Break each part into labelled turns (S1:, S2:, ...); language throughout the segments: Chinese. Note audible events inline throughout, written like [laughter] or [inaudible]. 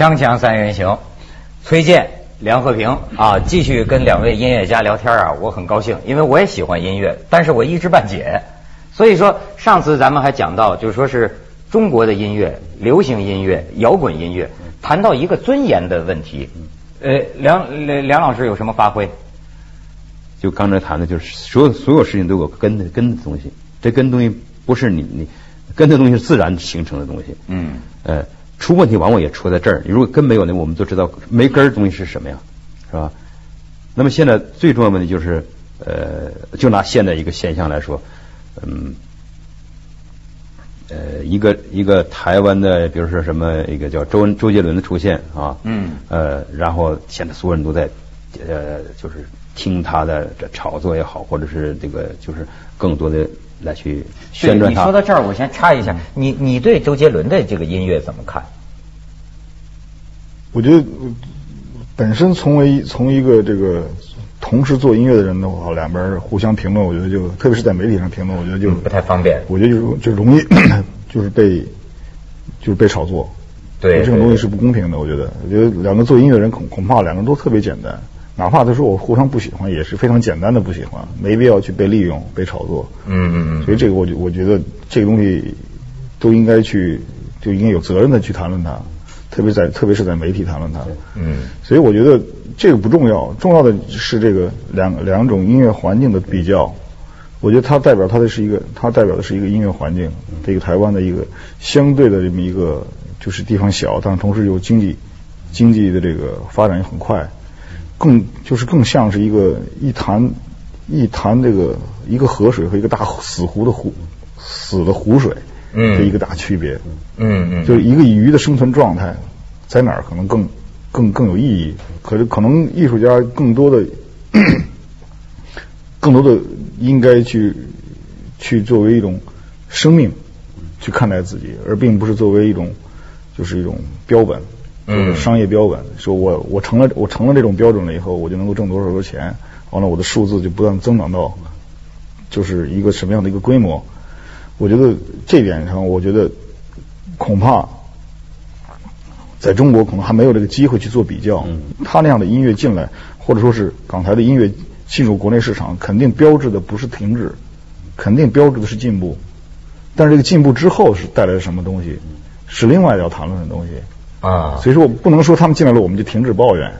S1: 锵锵三人行，崔健、梁和平啊，继续跟两位音乐家聊天啊，我很高兴，因为我也喜欢音乐，但是我一知半解。所以说，上次咱们还讲到，就是说是中国的音乐、流行音乐、摇滚音乐，谈到一个尊严的问题。呃，梁梁梁老师有什么发挥？
S2: 就刚才谈的，就是所有所有事情都有根的根的东西，这根东西不是你你根的东西是自然形成的东西。
S1: 嗯。
S2: 呃，出问题往往也出在这儿。如果根没有呢，我们都知道没根儿东西是什么呀，是吧？那么现在最重要的问题就是，呃，就拿现在一个现象来说。嗯，呃，一个一个台湾的，比如说什么一个叫周周杰伦的出现啊，
S1: 嗯，
S2: 呃，然后现在所有人都在呃，就是听他的这炒作也好，或者是这个就是更多的来去宣传他。
S1: 你说到这儿，我先插一下，你你对周杰伦的这个音乐怎么看？
S3: 我觉得本身从为从一个这个。同时做音乐的人的话，两边互相评论，我觉得就特别是在媒体上评论，我觉得就
S1: 不太方便。
S3: 我觉得就就容易 [coughs] 就是被就是被炒作。
S1: 对，
S3: 这种东西是不公平的。我觉得，我觉得两个做音乐的人恐恐怕两个人都特别简单，哪怕他说我互相不喜欢，也是非常简单的不喜欢，没必要去被利用、被炒作。
S1: 嗯嗯嗯。
S3: 所以这个我我觉得这个东西都应该去就应该有责任的去谈论它，特别在特别是在媒体谈论它。
S1: 嗯。
S3: 所以我觉得。这个不重要，重要的是这个两两种音乐环境的比较。我觉得它代表它的是一个，它代表的是一个音乐环境，这个台湾的一个相对的这么一个，就是地方小，但同时又经济经济的这个发展也很快，更就是更像是一个一潭一潭这个一个河水和一个大死湖的湖死的湖水的一个大区别。
S1: 嗯嗯，
S3: 就是一个鱼的生存状态在哪儿可能更。更更有意义，可是可能艺术家更多的、更多的应该去去作为一种生命去看待自己，而并不是作为一种就是一种标本，
S1: 嗯，
S3: 商业标本。说我我成了我成了这种标准了以后，我就能够挣多少多少钱，完了我的数字就不断增长到就是一个什么样的一个规模。我觉得这点上，我觉得恐怕。在中国可能还没有这个机会去做比较，他那样的音乐进来，或者说是港台的音乐进入国内市场，肯定标志的不是停止，肯定标志的是进步。但是这个进步之后是带来了什么东西，是另外要谈论的东西
S1: 啊。
S3: 所以说我不能说他们进来了我们就停止抱怨。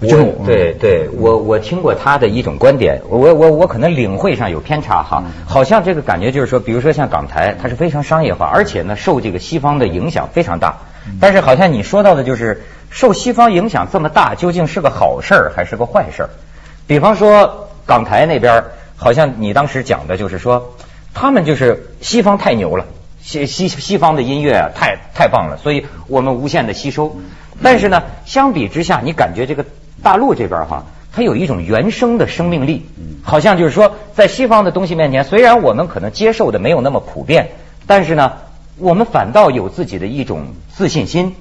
S1: 我对对，我我听过他的一种观点，我我我可能领会上有偏差哈，好像这个感觉就是说，比如说像港台，它是非常商业化，而且呢受这个西方的影响非常大。但是好像你说到的就是受西方影响这么大，究竟是个好事儿还是个坏事儿？比方说港台那边，好像你当时讲的就是说，他们就是西方太牛了，西西西方的音乐啊太太棒了，所以我们无限的吸收。但是呢，相比之下，你感觉这个大陆这边哈，它有一种原生的生命力，好像就是说，在西方的东西面前，虽然我们可能接受的没有那么普遍，但是呢。我们反倒有自己的一种自信心，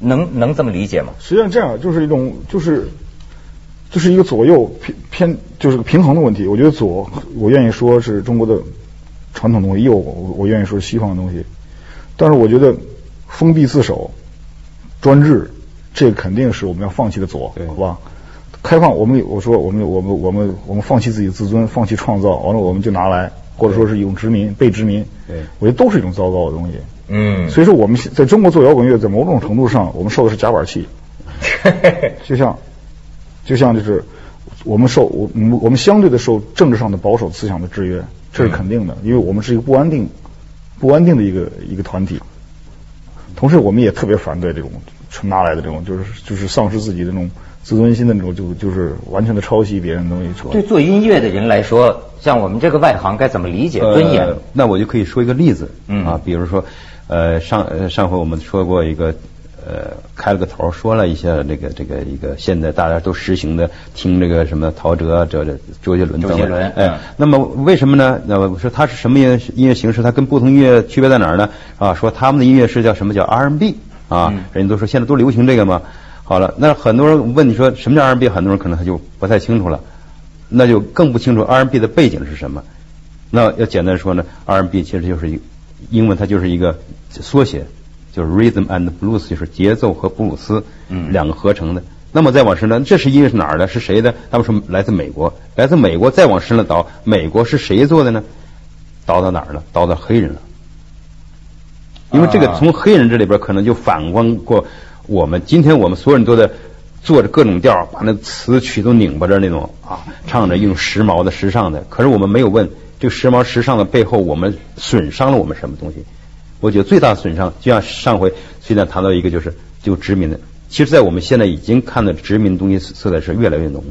S1: 能能这么理解吗？
S3: 实际上这样就是一种就是就是一个左右偏偏就是个平衡的问题。我觉得左我愿意说是中国的传统东西，又我我愿意说是西方的东西。但是我觉得封闭自守、专制，这肯定是我们要放弃的左，好吧？开放，我们我说我们我们我们我们放弃自己的自尊，放弃创造，完了我们就拿来。或者说是一种殖民、被殖民，
S1: 对，
S3: 我觉得都是一种糟糕的东西。
S1: 嗯，
S3: 所以说我们在中国做摇滚乐，在某种程度上，我们受的是夹板气。[laughs] 就像，就像就是我们受我我们相对的受政治上的保守思想的制约，这是肯定的，因为我们是一个不安定、不安定的一个一个团体。同时，我们也特别反对这种纯拿来的这种，就是就是丧失自己的这种。自尊心的那种，就就是完全的抄袭别人的东西。
S1: 对做音乐的人来说，像我们这个外行该怎么理解尊严？
S2: 那我就可以说一个例子，啊，比如说，呃，上上回我们说过一个，呃，开了个头，说了一下这个这个一个现在大家都实行的听这个什么陶喆、这这周杰伦等等。哎，那么为什么呢？那我说他是什么音乐音乐形式？他跟不同音乐区别在哪儿呢？啊，说他们的音乐是叫什么叫 R&B 啊？人家都说现在都流行这个嘛。好了，那很多人问你说什么叫 R&B，很多人可能他就不太清楚了，那就更不清楚 R&B 的背景是什么。那要简单说呢，R&B 其实就是一英文，它就是一个缩写，就是 rhythm and blues，就是节奏和布鲁斯两个合成的。那么再往深呢，这是音乐是哪儿的？是谁的？他们说来自美国，来自美国。再往深了倒，美国是谁做的呢？倒到哪儿了？倒到黑人了。因为这个从黑人这里边可能就反观过我们。今天我们所有人都在做着各种调，把那词曲都拧巴着那种啊，唱着用时髦的、时尚的。可是我们没有问这个时髦时尚的背后，我们损伤了我们什么东西？我觉得最大的损伤，就像上回崔健谈到一个，就是就殖民的。其实，在我们现在已经看到殖民东西色彩是越来越浓。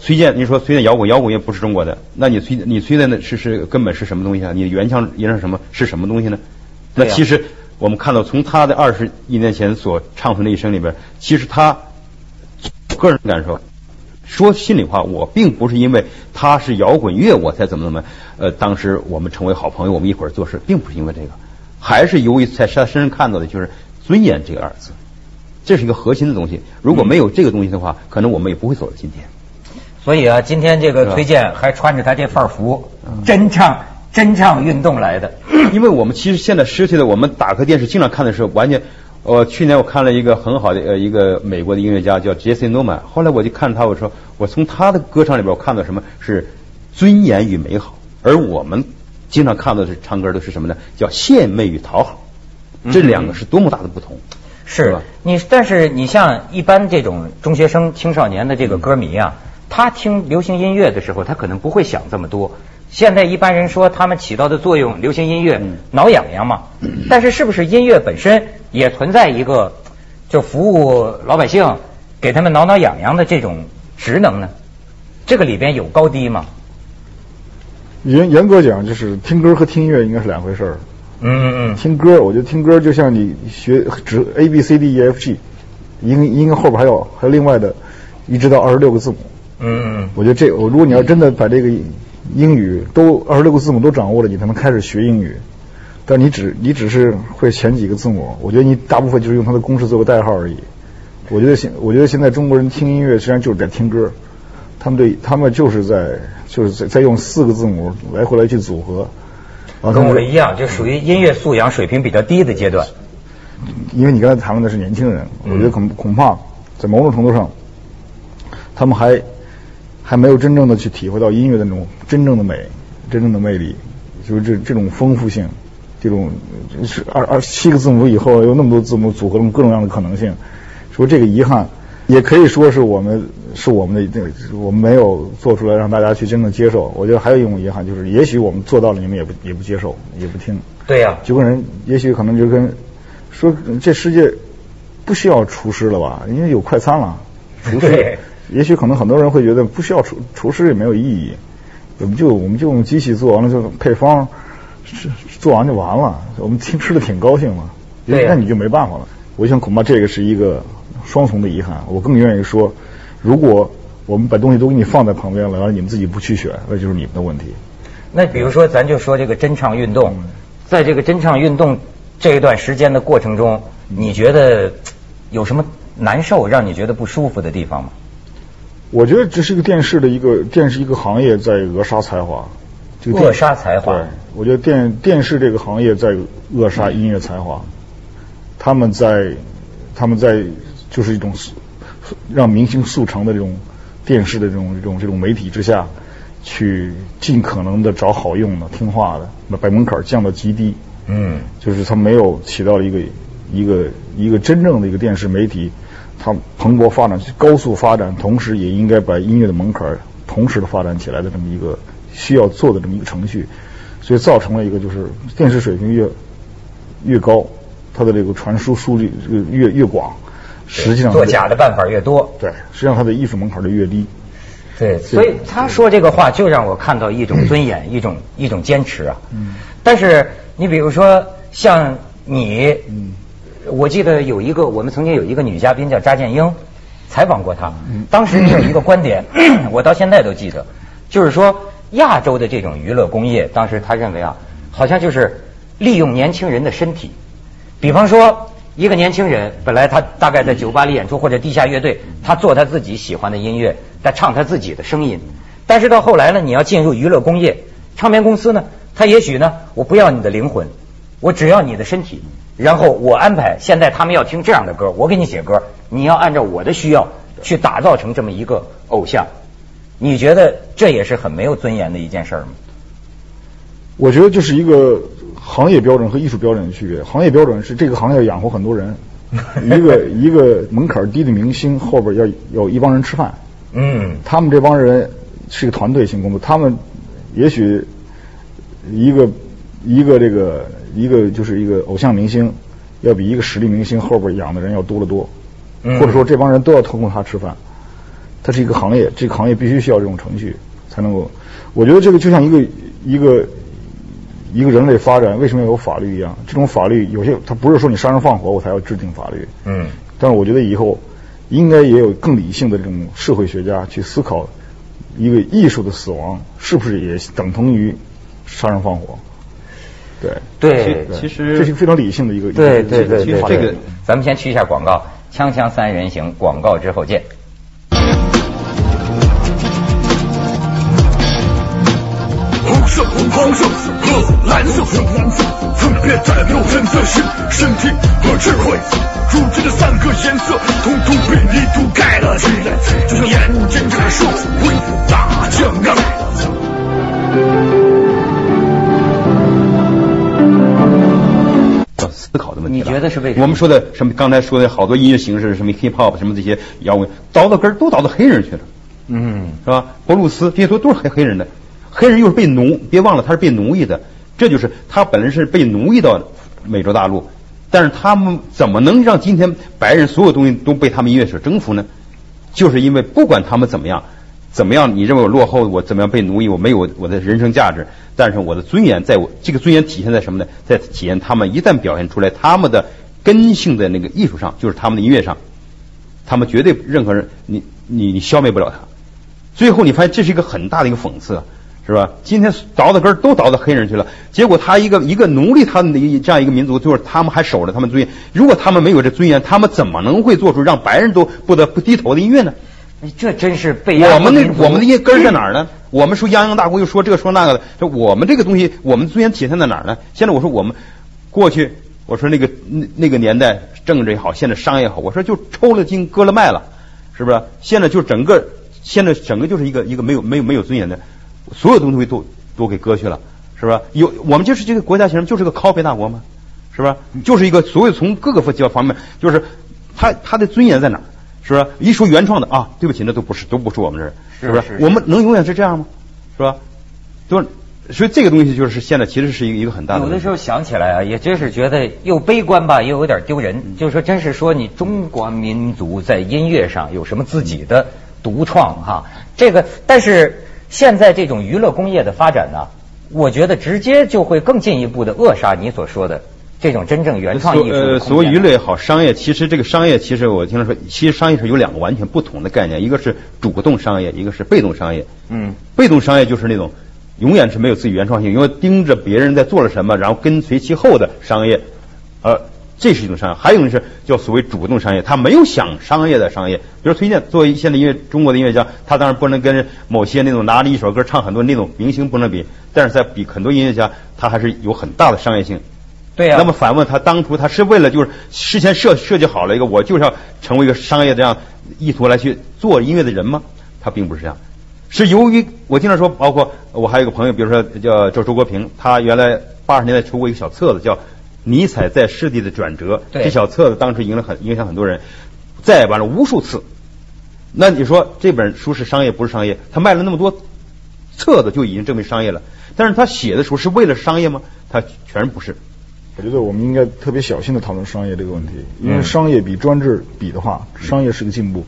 S2: 崔健，你说崔健摇滚，摇滚乐不是中国的，那你崔你崔健的是是根本是什么东西啊？你的原腔原唱什么是什么东西呢？那其实我们看到，从他的二十一年前所唱出的一生里边，其实他个人感受，说心里话，我并不是因为他是摇滚乐我才怎么怎么，呃，当时我们成为好朋友，我们一块儿做事，并不是因为这个，还是由于在他身上看到的就是尊严这个二字。这是一个核心的东西，如果没有这个东西的话，可能我们也不会走到今天。
S1: 所以啊，今天这个崔健还穿着他这份服，真唱真唱运动来的。[clears throat]
S2: 因为我们其实现在失去的，我们打开电视经常看的时候，完全。呃，去年我看了一个很好的呃一个美国的音乐家叫 Jesse Norman，后来我就看他，我说我从他的歌唱里边我看到什么是尊严与美好，而我们经常看到的唱歌的是什么呢？叫献媚与讨好，这两个是多么大的不同。
S1: 是你，但是你像一般这种中学生、青少年的这个歌迷啊，他听流行音乐的时候，他可能不会想这么多。现在一般人说他们起到的作用，流行音乐挠痒痒嘛。[clears throat] 但是是不是音乐本身也存在一个就服务老百姓、给他们挠挠痒痒的这种职能呢？这个里边有高低吗？
S3: 严严格讲，就是听歌和听音乐应该是两回事儿。
S1: 嗯嗯嗯，
S3: 听歌，我觉得听歌就像你学指 A B C D E F G，音音后边还有还有另外的，一直到二十六个字母。
S1: 嗯嗯，
S3: 我觉得这我如果你要真的把这个英语都二十六个字母都掌握了，你才能开始学英语。但你只你只是会前几个字母，我觉得你大部分就是用它的公式做个代号而已。我觉得现我觉得现在中国人听音乐实际上就是在听歌，他们对他们就是在就是在在用四个字母来回来去组合。
S1: 跟我一样，就属于音乐素养水平比较低的阶段。
S3: 因为你刚才谈论的是年轻人，我觉得恐恐怕在某种程度上，他们还还没有真正的去体会到音乐的那种真正的美、真正的魅力，就是这这种丰富性，这种是二二七个字母以后有那么多字母组合成各种各样的可能性，说这个遗憾。也可以说是我们是我们的这个我们没有做出来让大家去真正接受。我觉得还有一种遗憾，就是也许我们做到了，你们也不也不接受，也不听。
S1: 对呀，
S3: 就跟人，也许可能就跟说这世界不需要厨师了吧？因为有快餐了。厨师，也许可能很多人会觉得不需要厨厨师也没有意义，我们就我们就用机器做完了就配方，是做完就完了。我们听吃的挺高兴嘛。
S1: 对。
S3: 那你就没办法了。我想恐怕这个是一个。双重的遗憾，我更愿意说，如果我们把东西都给你放在旁边了，然后你们自己不去选，那就是你们的问题。
S1: 那比如说，咱就说这个真唱运动，在这个真唱运动这一段时间的过程中，你觉得有什么难受，让你觉得不舒服的地方吗？
S3: 我觉得这是一个电视的一个电视一个行业在扼杀才华，
S1: 扼杀才华。
S3: 对，我觉得电电视这个行业在扼杀音乐才华，他们在他们在。就是一种速让明星速成的这种电视的这种这种这种媒体之下去尽可能的找好用的听话的，把把门槛降到极低。
S1: 嗯，
S3: 就是它没有起到了一个一个一个真正的一个电视媒体，它蓬勃发展、高速发展，同时也应该把音乐的门槛同时的发展起来的这么一个需要做的这么一个程序，所以造成了一个就是电视水平越越高，它的这个传输数据越越广。实际上
S1: 作假的办法越多，
S3: 对，实际上它的艺术门槛就越低。
S1: 对，所以他说这个话就让我看到一种尊严，一种一种坚持啊。嗯。但是你比如说像你，嗯，我记得有一个我们曾经有一个女嘉宾叫扎建英，采访过她。嗯。当时你有一个观点，[clears throat] 我到现在都记得，就是说亚洲的这种娱乐工业，当时他认为啊，好像就是利用年轻人的身体，比方说。一个年轻人，本来他大概在酒吧里演出或者地下乐队，他做他自己喜欢的音乐，他唱他自己的声音。但是到后来呢，你要进入娱乐工业，唱片公司呢，他也许呢，我不要你的灵魂，我只要你的身体，然后我安排，现在他们要听这样的歌，我给你写歌，你要按照我的需要去打造成这么一个偶像。你觉得这也是很没有尊严的一件事儿吗？
S3: 我觉得就是一个行业标准和艺术标准的区别。行业标准是这个行业养活很多人，一个 [laughs] 一个门槛低的明星后边要有一帮人吃饭。嗯，他们这帮人是一个团队性工作，他们也许一个一个这个一个就是一个偶像明星，要比一个实力明星后边养的人要多得多。或者说这帮人都要通过他吃饭，它是一个行业，这个行业必须需要这种程序才能够。我觉得这个就像一个一个。一个人类发展为什么要有法律一样？这种法律有些它不是说你杀人放火我才要制定法律。嗯。但是我觉得以后应该也有更理性的这种社会学家去思考，一个艺术的死亡是不是也等同于杀人放火？对。
S1: 对。
S2: 其实
S3: 这是非常理性的一个。
S1: 对对对对。这个咱们先去一下广告，锵锵三人行广告之后见。红色，黄色。蓝色，蓝色，分别代表人的心、身体和智慧。如今的三个颜色，统统被泥土盖了起来，就像眼睛这个社会大酱缸。
S2: 要思考的问题
S1: 你觉得是为什么？
S2: 我们说的什么？刚才说的好多音乐形式，什么 hip hop，什么这些摇滚，倒到根儿都倒到黑人去了。嗯，是吧？布鲁斯这些都都是黑黑人的。黑人又是被奴，别忘了他是被奴役的，这就是他本来是被奴役到美洲大陆，但是他们怎么能让今天白人所有东西都被他们音乐所征服呢？就是因为不管他们怎么样，怎么样，你认为我落后，我怎么样被奴役，我没有我的人生价值，但是我的尊严在我这个尊严体现在什么呢？在体现他们一旦表现出来他们的根性的那个艺术上，就是他们的音乐上，他们绝对任何人你你你消灭不了他。最后你发现这是一个很大的一个讽刺。是吧？今天倒的根都倒到黑人去了，结果他一个一个奴隶，他们的这样一个民族，就是他们还守着他们尊严。如果他们没有这尊严，他们怎么能会做出让白人都不得不低头的音乐呢？
S1: 这真是被
S2: 我们那我们的音乐根在哪儿呢？我们说泱泱大国，又说这个说那个的，就我们这个东西，我们尊严体现在哪儿呢？现在我说我们过去，我说那个那那个年代政治也好，现在商业也好，我说就抽了筋割了脉了，是不是？现在就整个现在整个就是一个一个没有没有没有尊严的。所有东西都都给割去了，是吧？有我们就是这个国家，其实就是个 copy 大国嘛？是吧？就是一个所有从各个方方面，就是他他的尊严在哪儿？是吧？一说原创的啊，对不起，那都不是，都不是我们这儿，是不是？我们能永远是这样吗？是吧？都所以这个东西就是现在其实是一个一个很大的。
S1: 有的时候想起来啊，也真是觉得又悲观吧，又有点丢人。就是说，真是说你中国民族在音乐上有什么自己的独创哈？这个，但是。现在这种娱乐工业的发展呢，我觉得直接就会更进一步的扼杀你所说的这种真正原创艺术。
S2: 呃，所谓娱乐也好，商业其实这个商业其实我听说，其实商业是有两个完全不同的概念，一个是主动商业，一个是被动商业。嗯。被动商业就是那种永远是没有自己原创性，因为盯着别人在做了什么，然后跟随其后的商业，呃。这是一种商业，还有一种是叫所谓主动商业，他没有想商业的商业。比如崔健作为现在音乐中国的音乐家，他当然不能跟某些那种拿着一首歌唱很多那种明星不能比，但是在比很多音乐家，他还是有很大的商业性。
S1: 对呀。
S2: 那么反问他当初他是为了就是事先设设计好了一个我就是要成为一个商业这样意图来去做音乐的人吗？他并不是这样，是由于我经常说，包括我还有一个朋友，比如说叫叫周国平，他原来八十年代出过一个小册子叫。尼采在世地的转折，这小册子当时影了很影响很多人，再版了无数次。那你说这本书是商业不是商业？他卖了那么多册子就已经证明商业了。但是他写的时候是为了商业吗？他全不是。
S3: 我觉得我们应该特别小心的讨论商业这个问题，因为商业比专制比的话，商业是个进步。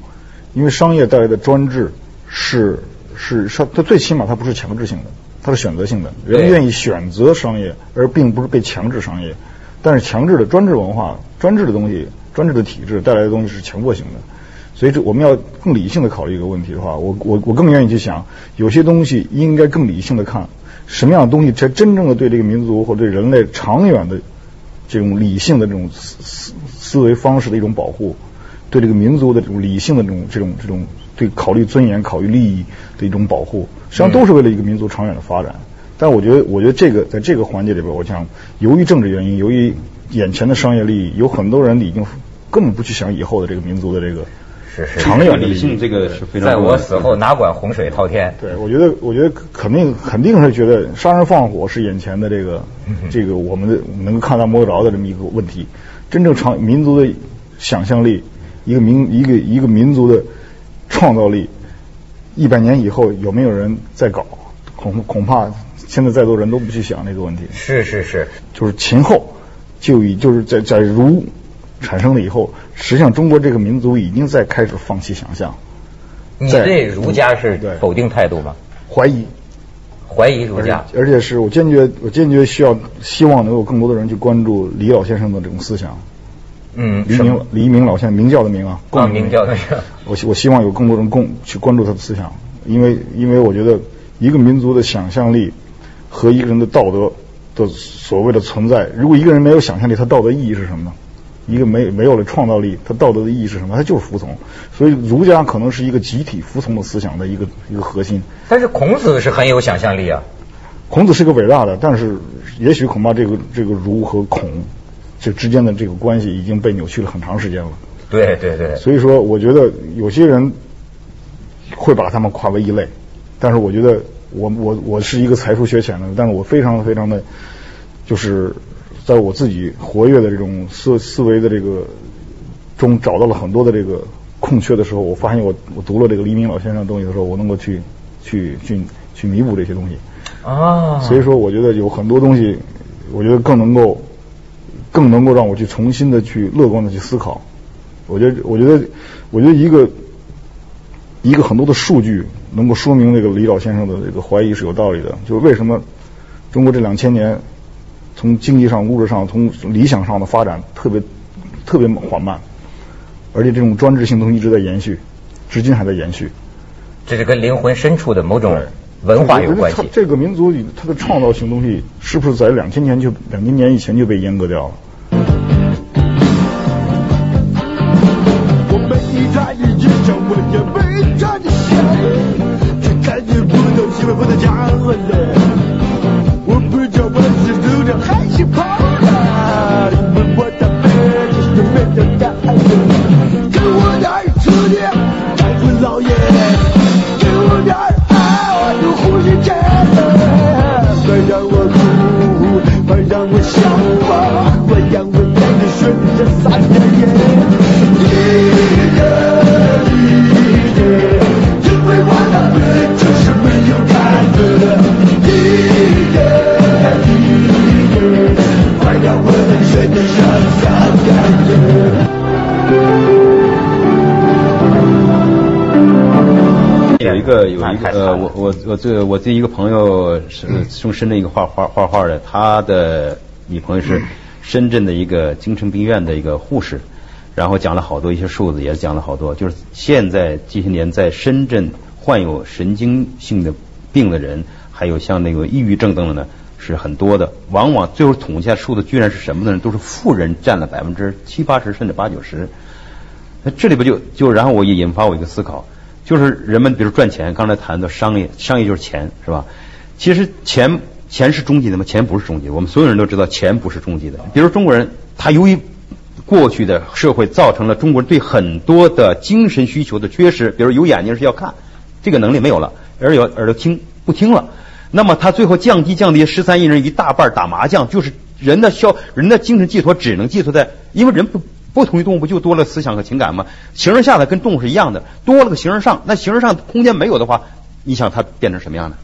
S3: 因为商业带来的专制是是它它最起码它不是强制性的，它是选择性的，人愿意选择商业，而并不是被强制商业。但是强制的专制文化、专制的东西、专制的体制带来的东西是强迫性的，所以这我们要更理性的考虑一个问题的话，我我我更愿意去想，有些东西应该更理性的看，什么样的东西才真正的对这个民族或对人类长远的这种理性的这种思思思维方式的一种保护，对这个民族的这种理性的这种这种这种对考虑尊严、考虑利益的一种保护，实际上都是为了一个民族长远的发展。但我觉得，我觉得这个在这个环节里边，我想由于政治原因，由于眼前的商业利益，有很多人已经根本不去想以后的这个民族的这个
S1: 是是
S3: 长远的
S2: 理性，这个是非常
S1: 在我死后哪管洪水滔天？
S3: 对，我觉得，我觉得肯定肯定是觉得杀人放火是眼前的这个这个我们的能够看到摸得着的这么一个问题。真正长民族的想象力，一个民一个一个民族的创造力，一百年以后有没有人在搞？恐恐怕。现在再多人都不去想这个问题。
S1: 是是是，
S3: 就是秦后就已就是在在儒产生了以后，实际上中国这个民族已经在开始放弃想象。
S1: 你对儒家是否定态度吗？
S3: 怀疑，
S1: 怀疑儒家，
S3: 而且是我坚决我坚决需要希望能有更多的人去关注李老先生的这种思想。
S1: 嗯，
S3: 黎明黎明老先生明教的明啊，
S1: 啊明教的 [laughs]
S3: 我希我希望有更多人共去关注他的思想，因为因为我觉得一个民族的想象力。和一个人的道德的所谓的存在，如果一个人没有想象力，他道德意义是什么呢？一个没没有了创造力，他道德的意义是什么？他就是服从。所以儒家可能是一个集体服从的思想的一个一个核心。
S1: 但是孔子是很有想象力啊。
S3: 孔子是个伟大的，但是也许恐怕这个这个儒和孔这之间的这个关系已经被扭曲了很长时间了。
S1: 对对对。
S3: 所以说，我觉得有些人会把他们划为一类，但是我觉得。我我我是一个才疏学浅的，但是我非常非常的，就是在我自己活跃的这种思思维的这个中找到了很多的这个空缺的时候，我发现我我读了这个黎明老先生的东西的时候，我能够去去去去弥补这些东西
S1: 啊。
S3: 所以说，我觉得有很多东西，我觉得更能够更能够让我去重新的去乐观的去思考。我觉得我觉得我觉得一个一个很多的数据。能够说明这个李老先生的这个怀疑是有道理的，就是为什么中国这两千年从经济上、物质上、从理想上的发展特别特别缓慢，而且这种专制性东西一直在延续，至今还在延续。
S1: 这是跟灵魂深处的某种文化有关系。
S3: 这个民族里，它的创造性东西是不是在两千年就两千年以前就被阉割掉了？他一转一直想问也没转的线。喜欢我的家伙嘞，我我
S2: 这我这一个朋友是从深圳一个画画画画的，他的女朋友是深圳的一个精神病院的一个护士，然后讲了好多一些数字，也讲了好多，就是现在这些年在深圳患有神经性的病的人，还有像那个抑郁症等等的。是很多的，往往最后统计下数字居然是什么呢？都是富人占了百分之七八十甚至八九十。那这里边就就然后我也引发我一个思考，就是人们比如赚钱，刚才谈的商业，商业就是钱是吧？其实钱钱是终极的吗？钱不是终极，我们所有人都知道钱不是终极的。比如中国人，他由于过去的社会造成了中国人对很多的精神需求的缺失，比如有眼睛是要看，这个能力没有了，耳有耳朵听不听了。那么他最后降低降低十三亿人一大半打麻将，就是人的消人的精神寄托只能寄托在，因为人不不同于动物，不就多了思想和情感吗？形而下的跟动物是一样的，多了个形而上，那形而上空间没有的话，你想它变成什么样呢？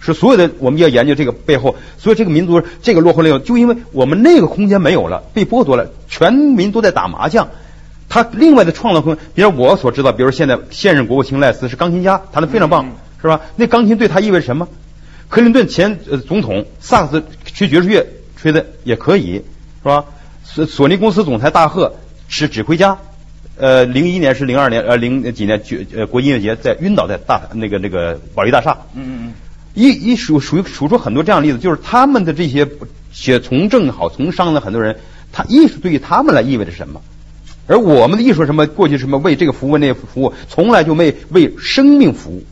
S2: 是所有的我们要研究这个背后，所以这个民族这个落后了，就因为我们那个空间没有了，被剥夺了，全民都在打麻将，他另外的创造空间，比如我所知道，比如现在现任国务卿赖斯是钢琴家，弹的非常棒，是吧？那钢琴对他意味着什么？克林顿前呃总统萨克斯吹爵士乐吹的也可以是吧？索索尼公司总裁大赫是指挥家，呃，零一年是零二年呃零几年绝呃国音乐节在晕倒在大那个那个保利大厦，
S1: 嗯嗯嗯，
S2: 一一数数数出很多这样的例子，就是他们的这些写从政好从商的很多人，他艺术对于他们来意味着什么？而我们的艺术什么过去什么为这个服务那个服务，从来就没为生命服务。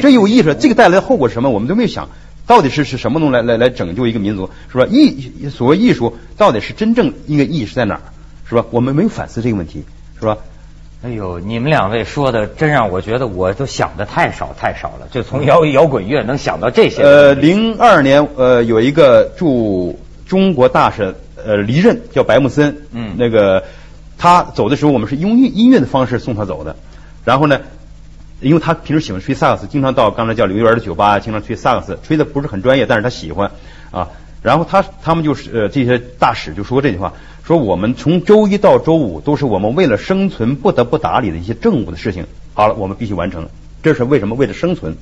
S2: 这有意思，这个带来的后果是什么？我们都没有想。到底是是什么东西来来来拯救一个民族，是吧？艺所谓艺术，到底是真正一个意义是在哪儿，是吧？我们没有反思这个问题，是吧？
S1: 哎呦，你们两位说的真让我觉得，我都想的太少太少了。就从摇摇滚乐能想到这些。
S2: 呃，零二年呃有一个驻中国大使呃离任，叫白木森。嗯。那个他走的时候，我们是用音音乐的方式送他走的。然后呢？因为他平时喜欢吹萨克斯，经常到刚才叫刘园的酒吧，经常吹萨克斯，吹的不是很专业，但是他喜欢啊。然后他他们就是呃这些大使就说这句话，说我们从周一到周五都是我们为了生存不得不打理的一些政务的事情。好了，我们必须完成，这是为什么？为了生存。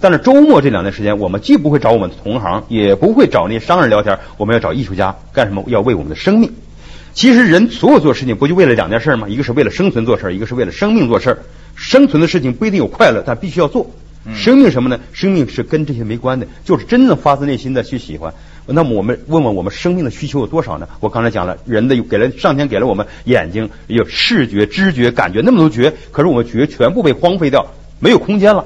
S2: 但是周末这两天时间，我们既不会找我们的同行，也不会找那些商人聊天，我们要找艺术家干什么？要为我们的生命。其实人所有做事情不就为了两件事吗？一个是为了生存做事，一个是为了生命做事。生存的事情不一定有快乐，但必须要做。生命什么呢？生命是跟这些没关的，就是真正发自内心的去喜欢。那么我们问问我们生命的需求有多少呢？我刚才讲了，人的给了上天给了我们眼睛，有视觉、知觉、感觉那么多觉，可是我们觉全部被荒废掉，没有空间了。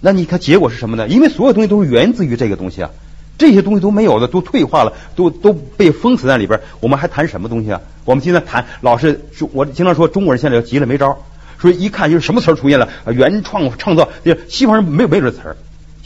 S2: 那你看结果是什么呢？因为所有东西都是源自于这个东西啊，这些东西都没有了，都退化了，都都被封死在里边，我们还谈什么东西啊？我们经常谈老是，我经常说中国人现在要急了没招。所以一看就是什么词儿出现了，原创创造，西方人没有没有这词儿，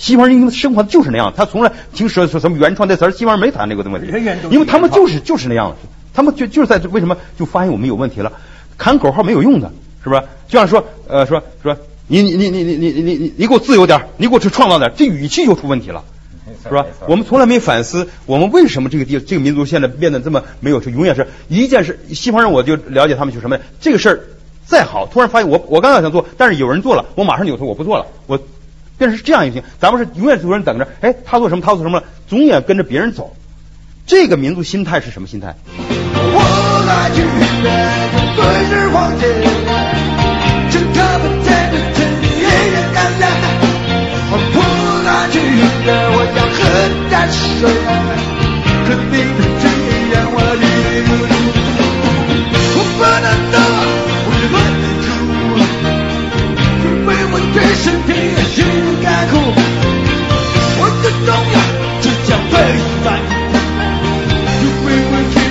S2: 西方人因为生活就是那样，他从来听说说什么原创这词儿，西方人没谈这个东西，因为他们就是就是那样，他们就就是在为什么就发现我们有问题了，喊口号没有用的，是不是？就像说呃说说你你你你你你你你你给我自由点，你给我去创造点，这语气就出问题了，是吧？我们从来没反思，我们为什么这个地这个民族现在变得这么没有，是永远是一件事，西方人我就了解他们就什么这个事儿。再好，突然发现我我刚刚想做，但是有人做了，我马上扭头我不做了，我但是这样也行，咱们是永远有人等着，哎，他做什么，他做什么了，总也跟着别人走。这个民族心态是什么心态？我，不，干。我，我要喝点水，可你不，我。能，我不能。我对身体也是感慨，我的重要。